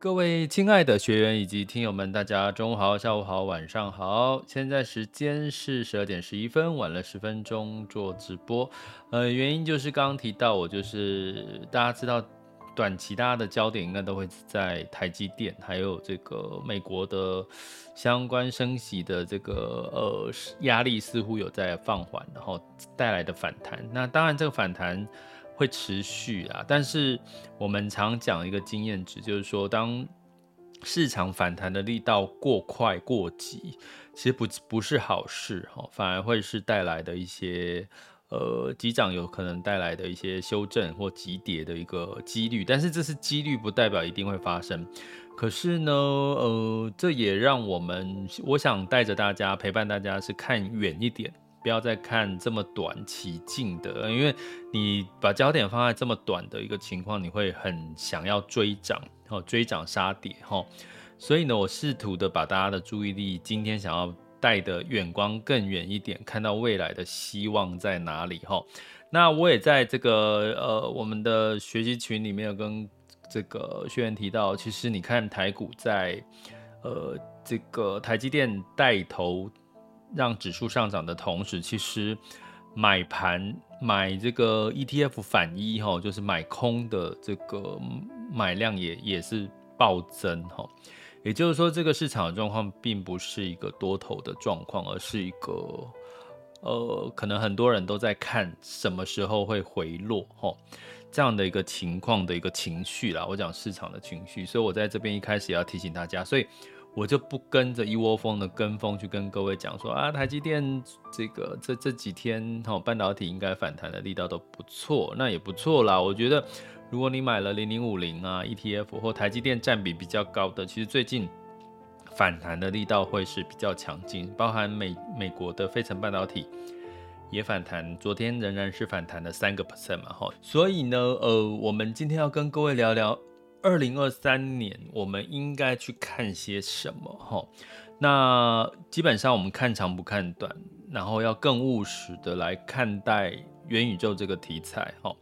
各位亲爱的学员以及听友们，大家中午好、下午好、晚上好。现在时间是十二点十一分，晚了十分钟做直播。呃，原因就是刚刚提到，我就是大家知道，短期大家的焦点应该都会在台积电，还有这个美国的相关升息的这个呃压力似乎有在放缓，然后带来的反弹。那当然，这个反弹。会持续啊，但是我们常讲一个经验值，就是说，当市场反弹的力道过快过急，其实不不是好事哈，反而会是带来的一些呃急涨有可能带来的一些修正或急跌的一个几率，但是这是几率，不代表一定会发生。可是呢，呃，这也让我们，我想带着大家陪伴大家是看远一点。不要再看这么短期近的，因为你把焦点放在这么短的一个情况，你会很想要追涨，哦，追涨杀跌，哈。所以呢，我试图的把大家的注意力，今天想要带的远光更远一点，看到未来的希望在哪里，哈。那我也在这个呃我们的学习群里面有跟这个学员提到，其实你看台股在呃这个台积电带头。让指数上涨的同时，其实买盘买这个 ETF 反一哈，就是买空的这个买量也也是暴增哈。也就是说，这个市场的状况并不是一个多头的状况，而是一个呃，可能很多人都在看什么时候会回落哈，这样的一个情况的一个情绪啦。我讲市场的情绪，所以我在这边一开始也要提醒大家，所以。我就不跟着一窝蜂的跟风去跟各位讲说啊，台积电这个这这几天哈，半导体应该反弹的力道都不错，那也不错啦。我觉得如果你买了零零五零啊 ETF 或台积电占比比较高的，其实最近反弹的力道会是比较强劲，包含美美国的费城半导体也反弹，昨天仍然是反弹了三个 percent 嘛哈。所以呢，呃，我们今天要跟各位聊聊。二零二三年，我们应该去看些什么？哈，那基本上我们看长不看短，然后要更务实的来看待元宇宙这个题材。哈，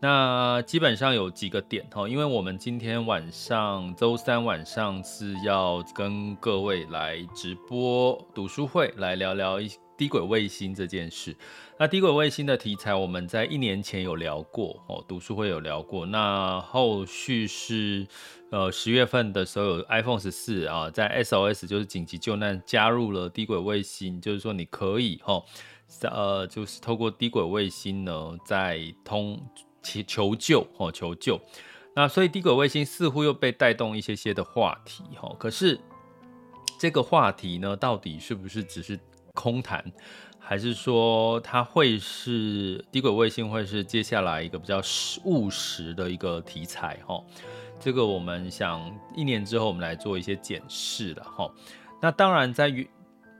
那基本上有几个点。哈，因为我们今天晚上周三晚上是要跟各位来直播读书会，来聊聊一低轨卫星这件事。那低轨卫星的题材，我们在一年前有聊过哦，读书会有聊过。那后续是，呃，十月份的时候有 iPhone 十四啊，在 SOS 就是紧急救难加入了低轨卫星，就是说你可以哈，呃，就是透过低轨卫星呢，在通求求救哦，求救。那所以低轨卫星似乎又被带动一些些的话题哈，可是这个话题呢，到底是不是只是空谈？还是说它会是低轨卫星，会是接下来一个比较务实的一个题材哈？这个我们想一年之后我们来做一些检视了哈。那当然在于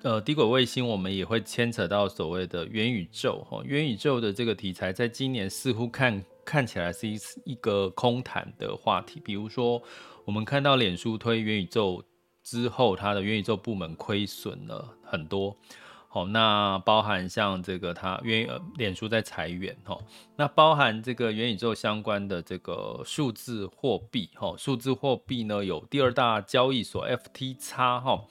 呃低轨卫星，我们也会牵扯到所谓的元宇宙哈。元宇宙的这个题材，在今年似乎看看起来是一一个空谈的话题。比如说，我们看到脸书推元宇宙之后，它的元宇宙部门亏损了很多。哦，那包含像这个它元呃脸书在裁员哈，那包含这个元宇宙相关的这个数字货币哈，数字货币呢有第二大交易所 FTX 哈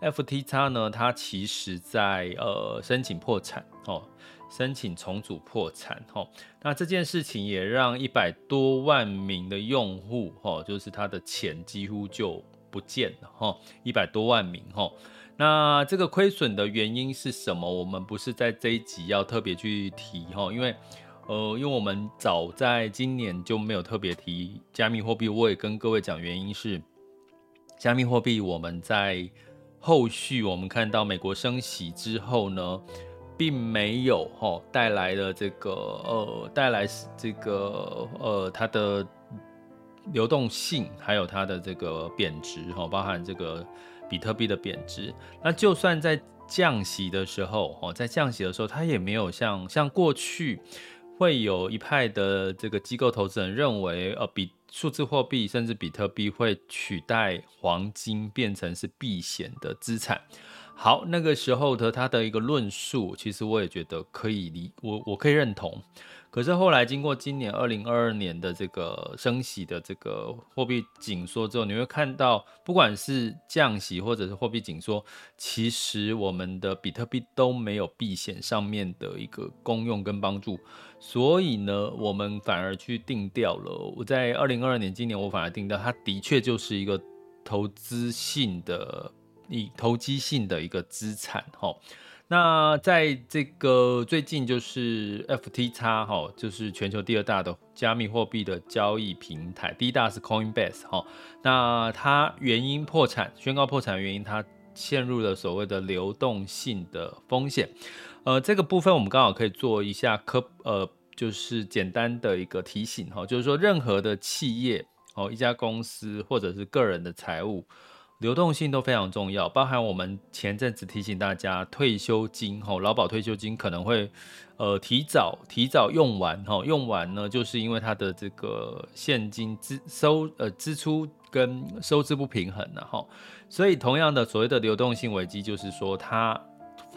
，FTX 呢，它其实在呃申请破产哦，申请重组破产哦。那这件事情也让一百多万名的用户哦，就是他的钱几乎就不见了哈，一百多万名哈。那这个亏损的原因是什么？我们不是在这一集要特别去提哈，因为呃，因为我们早在今年就没有特别提加密货币。我也跟各位讲，原因是加密货币我们在后续我们看到美国升息之后呢，并没有哈带来了这个呃带来这个呃它的流动性，还有它的这个贬值哈，包含这个。比特币的贬值，那就算在降息的时候，哦，在降息的时候，它也没有像像过去会有一派的这个机构投资人认为，呃，比数字货币甚至比特币会取代黄金变成是避险的资产。好，那个时候的他的一个论述，其实我也觉得可以理，我我可以认同。可是后来经过今年二零二二年的这个升息的这个货币紧缩之后，你会看到，不管是降息或者是货币紧缩，其实我们的比特币都没有避险上面的一个功用跟帮助，所以呢，我们反而去定调了。我在二零二二年今年，我反而定调，它的确就是一个投资性的、以投机性的一个资产，哈。那在这个最近就是 FTX 哈，就是全球第二大的加密货币的交易平台，第一大是 Coinbase 哈。那它原因破产，宣告破产的原因，它陷入了所谓的流动性的风险。呃，这个部分我们刚好可以做一下科，呃，就是简单的一个提醒哈，就是说任何的企业哦，一家公司或者是个人的财务。流动性都非常重要，包含我们前阵子提醒大家，退休金吼，劳保退休金可能会呃提早提早用完吼，用完呢，就是因为它的这个现金支收呃支出跟收支不平衡了哈，所以同样的所谓的流动性危机，就是说他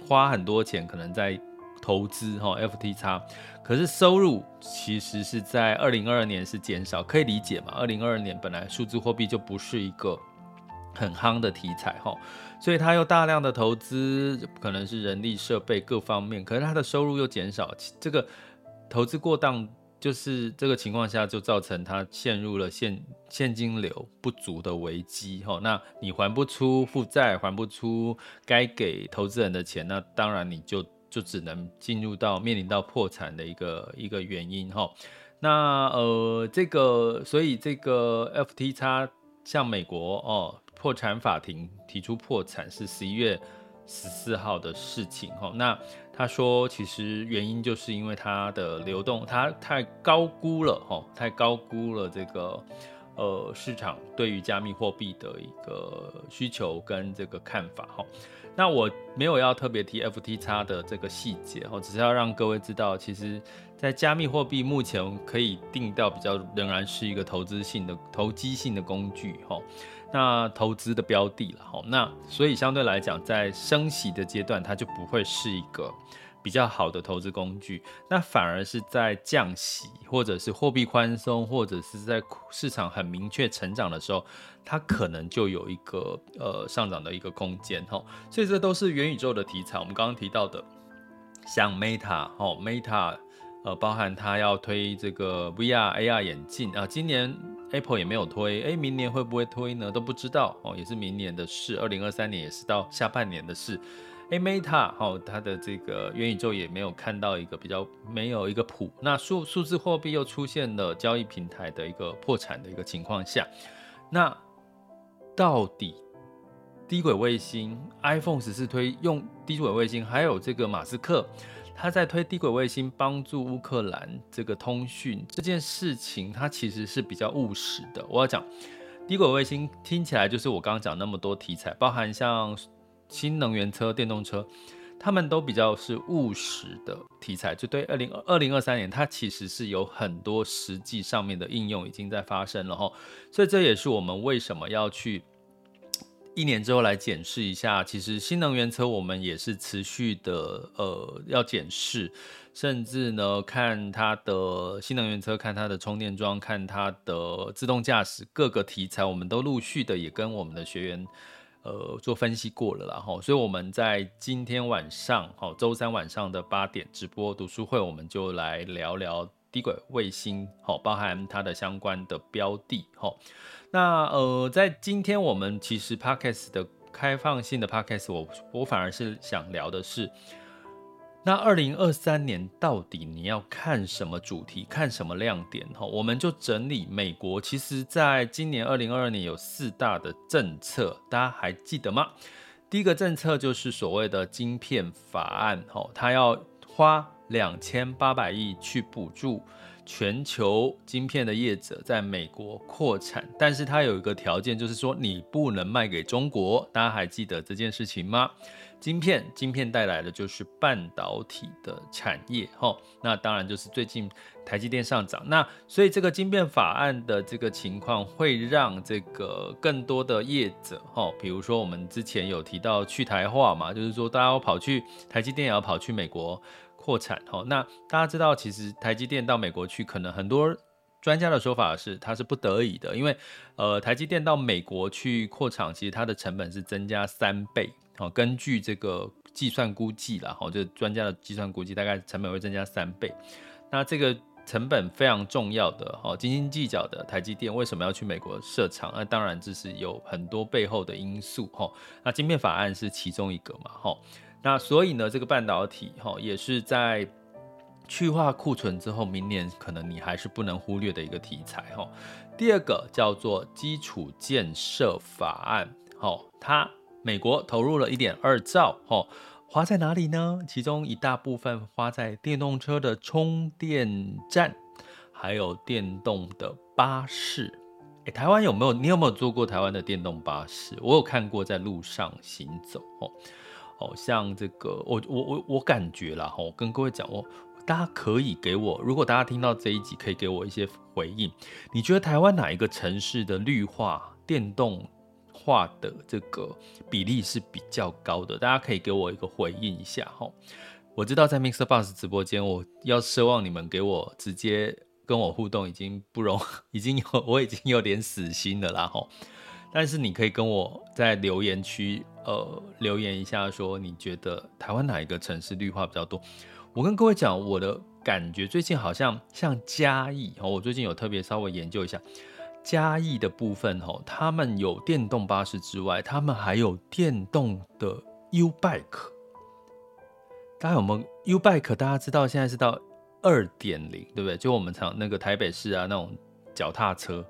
花很多钱可能在投资哈 FTX，可是收入其实是在二零二二年是减少，可以理解嘛？二零二二年本来数字货币就不是一个。很夯的题材哈，所以他又大量的投资，可能是人力设备各方面，可是他的收入又减少，这个投资过当，就是这个情况下就造成他陷入了现现金流不足的危机哈。那你还不出负债，还不出该给投资人的钱，那当然你就就只能进入到面临到破产的一个一个原因哈。那呃这个所以这个 FTX 像美国哦。破产法庭提出破产是十一月十四号的事情哈，那他说其实原因就是因为它的流动，它太高估了哈，太高估了这个呃市场对于加密货币的一个需求跟这个看法哈。那我没有要特别提 FTX 的这个细节哈，只是要让各位知道，其实在加密货币目前可以定到比较仍然是一个投资性的投机性的工具哈。那投资的标的了哈，那所以相对来讲，在升息的阶段，它就不会是一个比较好的投资工具。那反而是在降息，或者是货币宽松，或者是在市场很明确成长的时候，它可能就有一个呃上涨的一个空间哈。所以这都是元宇宙的题材。我们刚刚提到的，像 Meta 哦，Meta。呃，包含它要推这个 VR、AR 眼镜啊，今年 Apple 也没有推，哎，明年会不会推呢？都不知道哦，也是明年的事，二零二三年也是到下半年的事。哎，Meta 哦，它的这个元宇宙也没有看到一个比较没有一个谱。那数数字货币又出现了交易平台的一个破产的一个情况下，那到底低轨卫星 iPhone 只是推用低轨卫星，还有这个马斯克。他在推低轨卫星帮助乌克兰这个通讯这件事情，它其实是比较务实的。我要讲低轨卫星听起来就是我刚刚讲那么多题材，包含像新能源车、电动车，他们都比较是务实的题材。就对二零二零二三年，它其实是有很多实际上面的应用已经在发生了哈。所以这也是我们为什么要去。一年之后来检视一下，其实新能源车我们也是持续的，呃，要检视，甚至呢，看它的新能源车，看它的充电桩，看它的自动驾驶各个题材，我们都陆续的也跟我们的学员，呃做分析过了啦哈，所以我们在今天晚上哈，周三晚上的八点直播读书会，我们就来聊聊低轨卫星，好，包含它的相关的标的，好，那呃，在今天我们其实 Podcast 的开放性的 Podcast，我我反而是想聊的是。那二零二三年到底你要看什么主题，看什么亮点？哈，我们就整理美国。其实，在今年二零二二年有四大的政策，大家还记得吗？第一个政策就是所谓的晶片法案，哈，它要花两千八百亿去补助全球晶片的业者在美国扩产，但是它有一个条件，就是说你不能卖给中国。大家还记得这件事情吗？晶片，晶片带来的就是半导体的产业，吼，那当然就是最近台积电上涨，那所以这个晶片法案的这个情况会让这个更多的业者，吼，比如说我们之前有提到去台化嘛，就是说大家要跑去台积电也要跑去美国扩产，吼，那大家知道其实台积电到美国去，可能很多专家的说法是它是不得已的，因为呃台积电到美国去扩厂，其实它的成本是增加三倍。哦，根据这个计算估计啦，好，这专家的计算估计，大概成本会增加三倍。那这个成本非常重要的，好，斤斤计较的台积电为什么要去美国设厂？那当然这是有很多背后的因素，哈。那晶片法案是其中一个嘛，哈。那所以呢，这个半导体，哈，也是在去化库存之后，明年可能你还是不能忽略的一个题材，哈。第二个叫做基础建设法案，好，它。美国投入了一点二兆，哦，花在哪里呢？其中一大部分花在电动车的充电站，还有电动的巴士。台湾有没有？你有没有坐过台湾的电动巴士？我有看过在路上行走，哦，哦，像这个，我我我我感觉啦，哈，跟各位讲，我大家可以给我，如果大家听到这一集，可以给我一些回应。你觉得台湾哪一个城市的绿化电动化的这个比例是比较高的，大家可以给我一个回应一下哈。我知道在 MixerBox 直播间，我要奢望你们给我直接跟我互动已经不容，已经有我已经有点死心了啦哈。但是你可以跟我在留言区呃留言一下，说你觉得台湾哪一个城市绿化比较多？我跟各位讲，我的感觉最近好像像嘉义哦，我最近有特别稍微研究一下。嘉义的部分哦，他们有电动巴士之外，他们还有电动的 U Bike。大家有没有 U Bike？大家知道现在是到二点零，对不对？就我们常那个台北市啊那种脚踏车，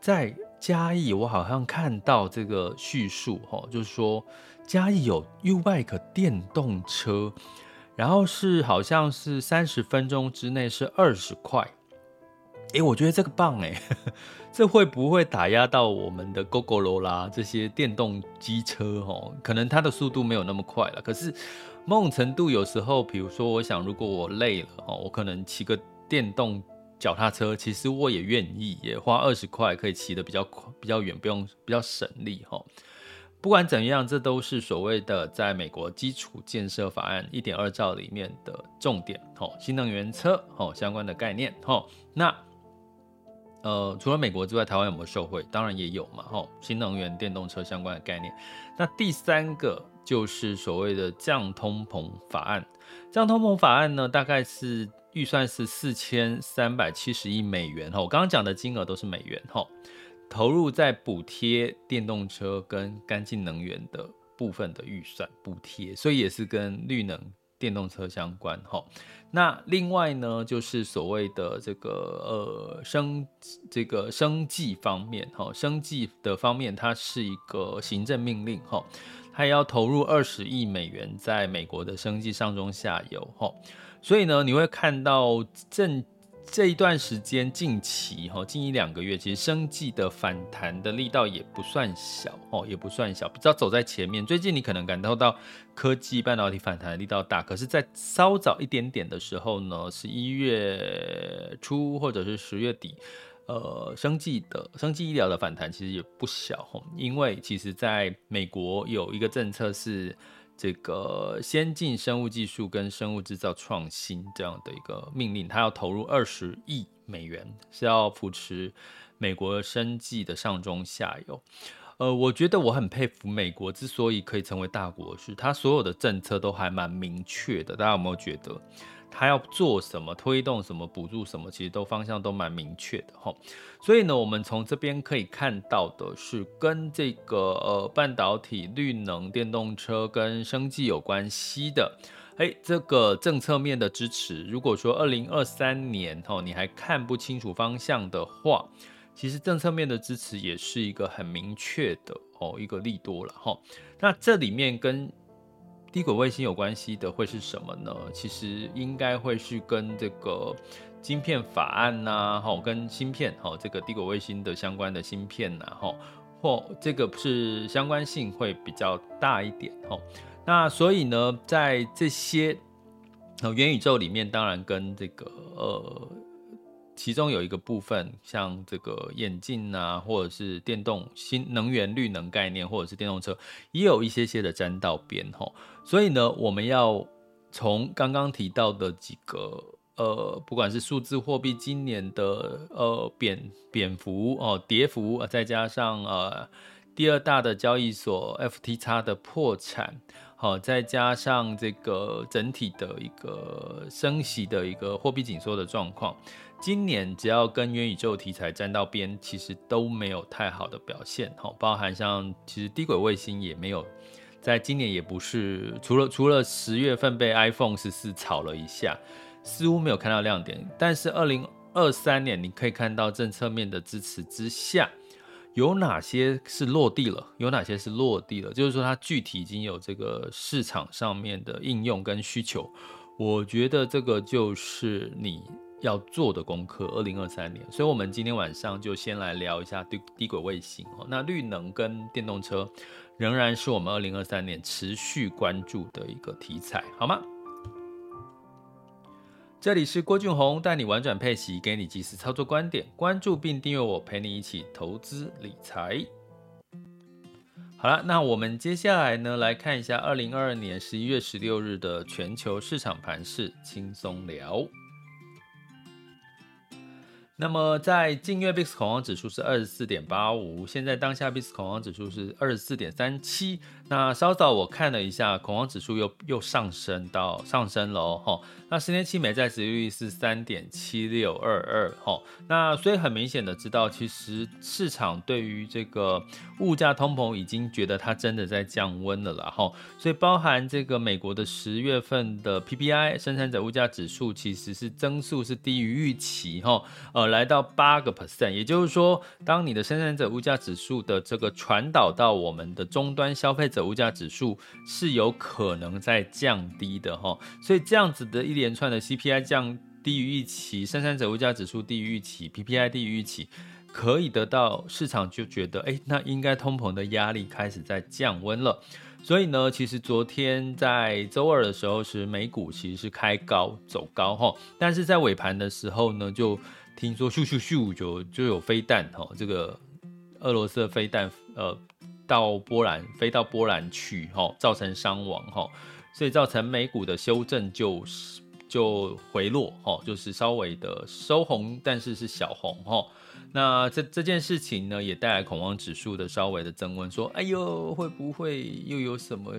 在嘉义我好像看到这个叙述吼，就是说嘉义有 U Bike 电动车，然后是好像是三十分钟之内是二十块。哎，我觉得这个棒哎，这会不会打压到我们的 Gogoro 啦这些电动机车哦？可能它的速度没有那么快了，可是某种程度有时候，比如说我想，如果我累了哦，我可能骑个电动脚踏车，其实我也愿意，也花二十块可以骑得比较快、比较远，不用比较省力哈。不管怎样，这都是所谓的在美国基础建设法案一点二兆里面的重点哦，新能源车哦相关的概念哦，那。呃，除了美国之外，台湾有没有受惠？当然也有嘛，吼，新能源电动车相关的概念。那第三个就是所谓的降通膨法案。降通膨法案呢，大概是预算是四千三百七十亿美元，吼，我刚刚讲的金额都是美元，吼，投入在补贴电动车跟干净能源的部分的预算补贴，所以也是跟绿能。电动车相关哈，那另外呢，就是所谓的这个呃生这个生计方面哈，生计的方面，它是一个行政命令哈，它要投入二十亿美元在美国的生计上中下游哈，所以呢，你会看到正。这一段时间，近期哈，近一两个月，其实生技的反弹的力道也不算小哦，也不算小，不知道走在前面。最近你可能感受到科技半导体反弹的力道大，可是，在稍早一点点的时候呢，十一月初或者是十月底，呃，生技的生技医疗的反弹其实也不小哦，因为其实在美国有一个政策是。这个先进生物技术跟生物制造创新这样的一个命令，它要投入二十亿美元，是要扶持美国生计的上中下游。呃，我觉得我很佩服美国之所以可以成为大国，是它所有的政策都还蛮明确的。大家有没有觉得？他要做什么，推动什么，补助什么，其实都方向都蛮明确的哈。所以呢，我们从这边可以看到的是跟这个呃半导体、绿能、电动车跟生计有关系的。诶，这个政策面的支持，如果说二零二三年哈你还看不清楚方向的话，其实政策面的支持也是一个很明确的哦一个利多了哈。那这里面跟低轨卫星有关系的会是什么呢？其实应该会是跟这个晶片法案呐，哈，跟芯片，哈，这个低轨卫星的相关的芯片呐，哈，或这个是相关性会比较大一点，哈。那所以呢，在这些元宇宙里面，当然跟这个呃。其中有一个部分，像这个眼镜啊，或者是电动新能源、绿能概念，或者是电动车，也有一些些的沾到边吼。所以呢，我们要从刚刚提到的几个呃，不管是数字货币今年的呃贬贬幅哦，跌幅，再加上呃第二大的交易所 FTX 的破产，好，再加上这个整体的一个升息的一个货币紧缩的状况。今年只要跟元宇宙题材沾到边，其实都没有太好的表现。哈，包含像其实低轨卫星也没有，在今年也不是，除了除了十月份被 iPhone 十四炒了一下，似乎没有看到亮点。但是二零二三年你可以看到政策面的支持之下，有哪些是落地了？有哪些是落地了？就是说它具体已经有这个市场上面的应用跟需求。我觉得这个就是你。要做的功课，二零二三年，所以我们今天晚上就先来聊一下低低轨卫星哦。那绿能跟电动车仍然是我们二零二三年持续关注的一个题材，好吗？这里是郭俊宏带你玩转配息，给你即时操作观点，关注并订阅我，陪你一起投资理财。好了，那我们接下来呢，来看一下二零二二年十一月十六日的全球市场盘势，轻松聊。那么在近月 VIX 恐慌指数是二十四点八五，现在当下 VIX 恐慌指数是二十四点三七。那稍早我看了一下，恐慌指数又又上升到上升了哦。那十年期美债殖利率是三点七六二二。那所以很明显的知道，其实市场对于这个物价通膨已经觉得它真的在降温了啦。哈。所以包含这个美国的十月份的 PPI 生产者物价指数，其实是增速是低于预期哈。呃，来到八个 percent，也就是说，当你的生产者物价指数的这个传导到我们的终端消费者。物价指数是有可能在降低的哈，所以这样子的一连串的 CPI 降低于预期，生产者物价指数低于预期，PPI 低于预期，可以得到市场就觉得，哎，那应该通膨的压力开始在降温了。所以呢，其实昨天在周二的时候是美股其实是开高走高哈，但是在尾盘的时候呢，就听说咻咻咻就就有飞弹哈，这个俄罗斯的飞弹呃。到波兰飞到波兰去，哈，造成伤亡，哈，所以造成美股的修正就就回落，哈，就是稍微的收红，但是是小红，哈。那这这件事情呢，也带来恐慌指数的稍微的增温，说，哎呦，会不会又有什么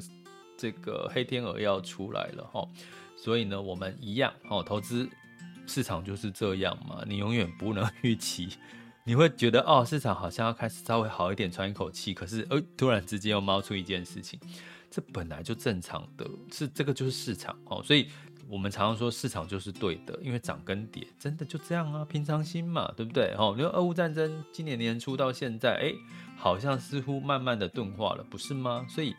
这个黑天鹅要出来了，哈？所以呢，我们一样，哈，投资市场就是这样嘛，你永远不能预期。你会觉得哦，市场好像要开始稍微好一点，喘一口气。可是，呃，突然之间又冒出一件事情，这本来就正常的，是这个就是市场哦。所以我们常常说市场就是对的，因为涨跟跌真的就这样啊，平常心嘛，对不对？哦，你说俄乌战争今年年初到现在，哎，好像似乎慢慢的钝化了，不是吗？所以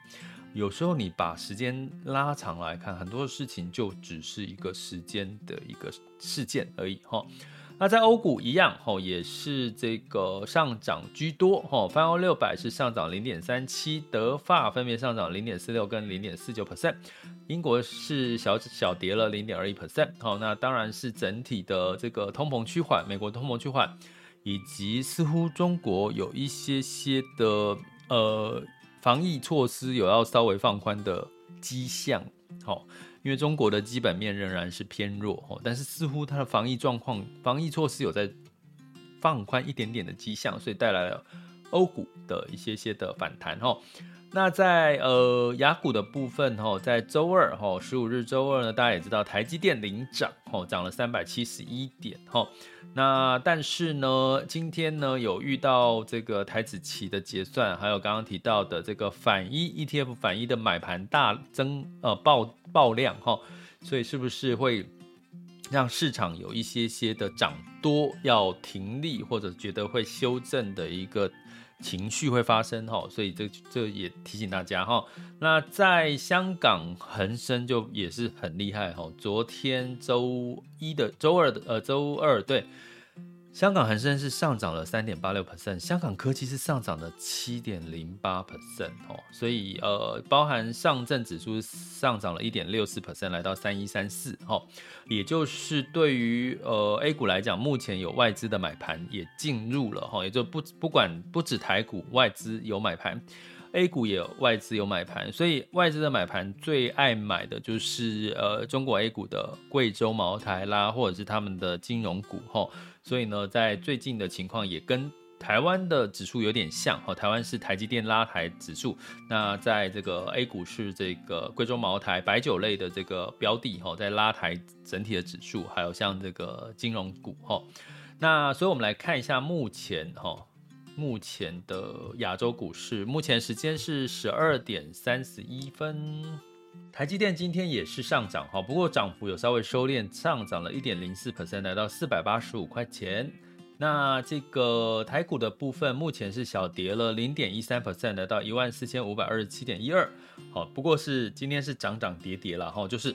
有时候你把时间拉长来看，很多事情就只是一个时间的一个事件而已，哈。那在欧股一样，哈，也是这个上涨居多，哈，泛欧六百是上涨零点三七，德法分别上涨零点四六跟零点四九 percent，英国是小小跌了零点二一 percent，好，那当然是整体的这个通膨趋缓，美国通膨趋缓，以及似乎中国有一些些的呃防疫措施有要稍微放宽的迹象，好。因为中国的基本面仍然是偏弱，哦但是似乎它的防疫状况、防疫措施有在放宽一点点的迹象，所以带来了欧股的一些些的反弹哦。那在呃雅股的部分哈，在周二哈十五日周二呢，大家也知道台积电领涨哈，涨了三百七十一点哈。那但是呢，今天呢有遇到这个台子期的结算，还有刚刚提到的这个反一 ETF 反一的买盘大增呃爆爆量哈，所以是不是会让市场有一些些的涨多要停利，或者觉得会修正的一个？情绪会发生哈，所以这这也提醒大家哈。那在香港恒生就也是很厉害哈，昨天周一的周二的呃周二对。香港恒生是上涨了三点八六 percent，香港科技是上涨了七点零八 percent 哦，所以呃，包含上证指数上涨了一点六四 percent，来到三一三四哈，也就是对于呃 A 股来讲，目前有外资的买盘也进入了哈，也就不不管不止台股外资有买盘，A 股也外资有买盘，所以外资的买盘最爱买的就是呃中国 A 股的贵州茅台啦，或者是他们的金融股哈。所以呢，在最近的情况也跟台湾的指数有点像哈，台湾是台积电拉抬指数，那在这个 A 股是这个贵州茅台白酒类的这个标的哈，在拉抬整体的指数，还有像这个金融股哈，那所以我们来看一下目前哈，目前的亚洲股市，目前时间是十二点三十一分。台积电今天也是上涨哈，不过涨幅有稍微收敛，上涨了一点零四 percent，来到四百八十五块钱。那这个台股的部分目前是小跌了零点一三 percent，来到一万四千五百二十七点一二。好，不过是今天是涨涨跌跌了哈，就是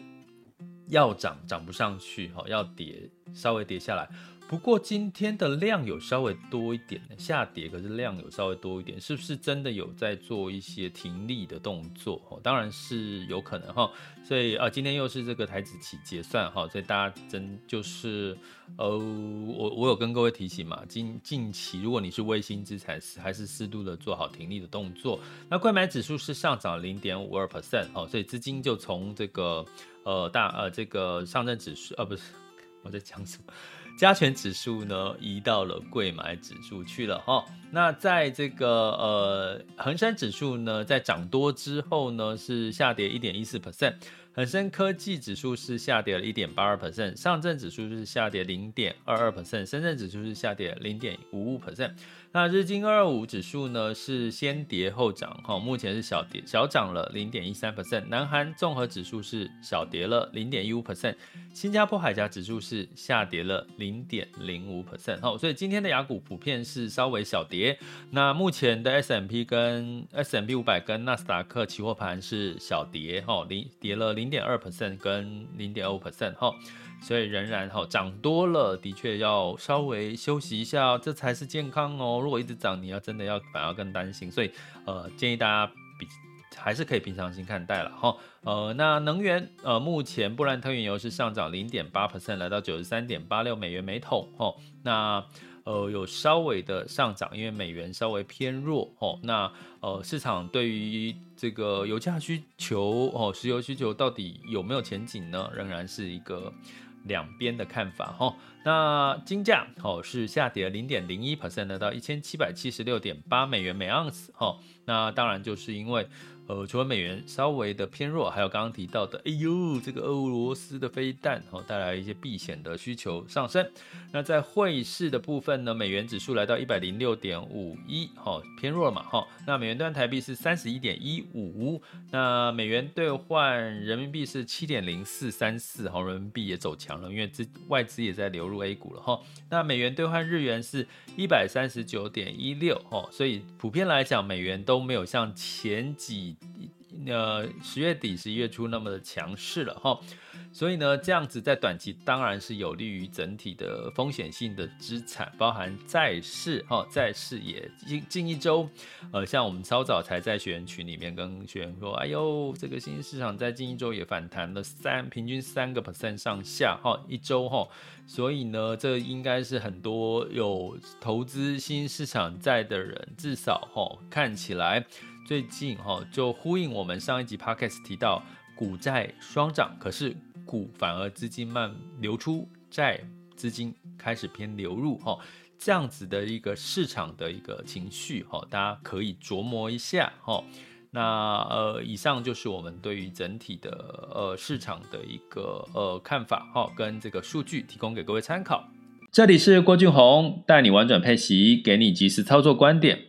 要涨涨不上去哈，要跌稍微跌下来。不过今天的量有稍微多一点，下跌，可是量有稍微多一点，是不是真的有在做一些停利的动作？哦，当然是有可能哈。所以啊，今天又是这个台指期结算哈，所以大家真就是呃，我我有跟各位提醒嘛，近近期如果你是卫星资产，还是适度的做好停利的动作。那柜买指数是上涨零点五二 percent 哦，所以资金就从这个呃大呃这个上证指数呃不是我在讲什么？加权指数呢，移到了柜买指数去了哈。那在这个呃恒生指数呢，在涨多之后呢，是下跌一点一四 percent。恒生科技指数是下跌了一点八二 percent，上证指数是下跌零点二二 percent，深圳指数是下跌零点五五 percent。那日经二二五指数呢，是先跌后涨哈，目前是小跌小涨了零点一三 percent。南韩综合指数是小跌了零点一五 percent，新加坡海峡指数是下跌了零点零五 percent 哈，所以今天的雅股普遍是稍微小跌。那目前的 S M P 跟 S M P 五百跟纳斯达克期货盘是小跌哈，零跌了零点二 percent 跟零点二五 percent 哈。所以仍然哈涨多了，的确要稍微休息一下，这才是健康哦。如果一直涨，你要真的要反而更担心。所以呃，建议大家比还是可以平常心看待了哈。呃，那能源呃，目前布兰特原油是上涨零点八 percent，来到九十三点八六美元每桶哦。那呃有稍微的上涨，因为美元稍微偏弱哦。那呃市场对于这个油价需求哦，石油需求到底有没有前景呢？仍然是一个。两边的看法哈，那金价哦是下跌零点零一 percent，到一千七百七十六点八美元每盎司哈。那当然就是因为呃，除了美元稍微的偏弱，还有刚刚提到的，哎呦，这个俄罗斯的飞弹哦，带来一些避险的需求上升。那在汇市的部分呢，美元指数来到一百零六点五一哈，偏弱了嘛哈。那美元兑台币是三十一点一五，那美元兑换人民币是七点零四三四哈，人民币也走强了，因为资外资也在流入 A 股了哈。那美元兑换日元是一百三十九点一六哈，所以普遍来讲，美元都都没有像前几。呃，十月底、十一月初那么的强势了哈，所以呢，这样子在短期当然是有利于整体的风险性的资产，包含债市哈，债市也近近一周，呃，像我们稍早才在学员群里面跟学员说，哎呦，这个新兴市场在近一周也反弹了三，平均三个 percent 上下哈，一周哈，所以呢，这应该是很多有投资新兴市场债的人，至少哈看起来。最近哈就呼应我们上一集 podcast 提到股债双涨，可是股反而资金慢流出，债资金开始偏流入哈。这样子的一个市场的一个情绪，哈，大家可以琢磨一下，哈。那呃，以上就是我们对于整体的呃市场的一个呃看法，哈，跟这个数据提供给各位参考。这里是郭俊宏，带你玩转配息，给你及时操作观点，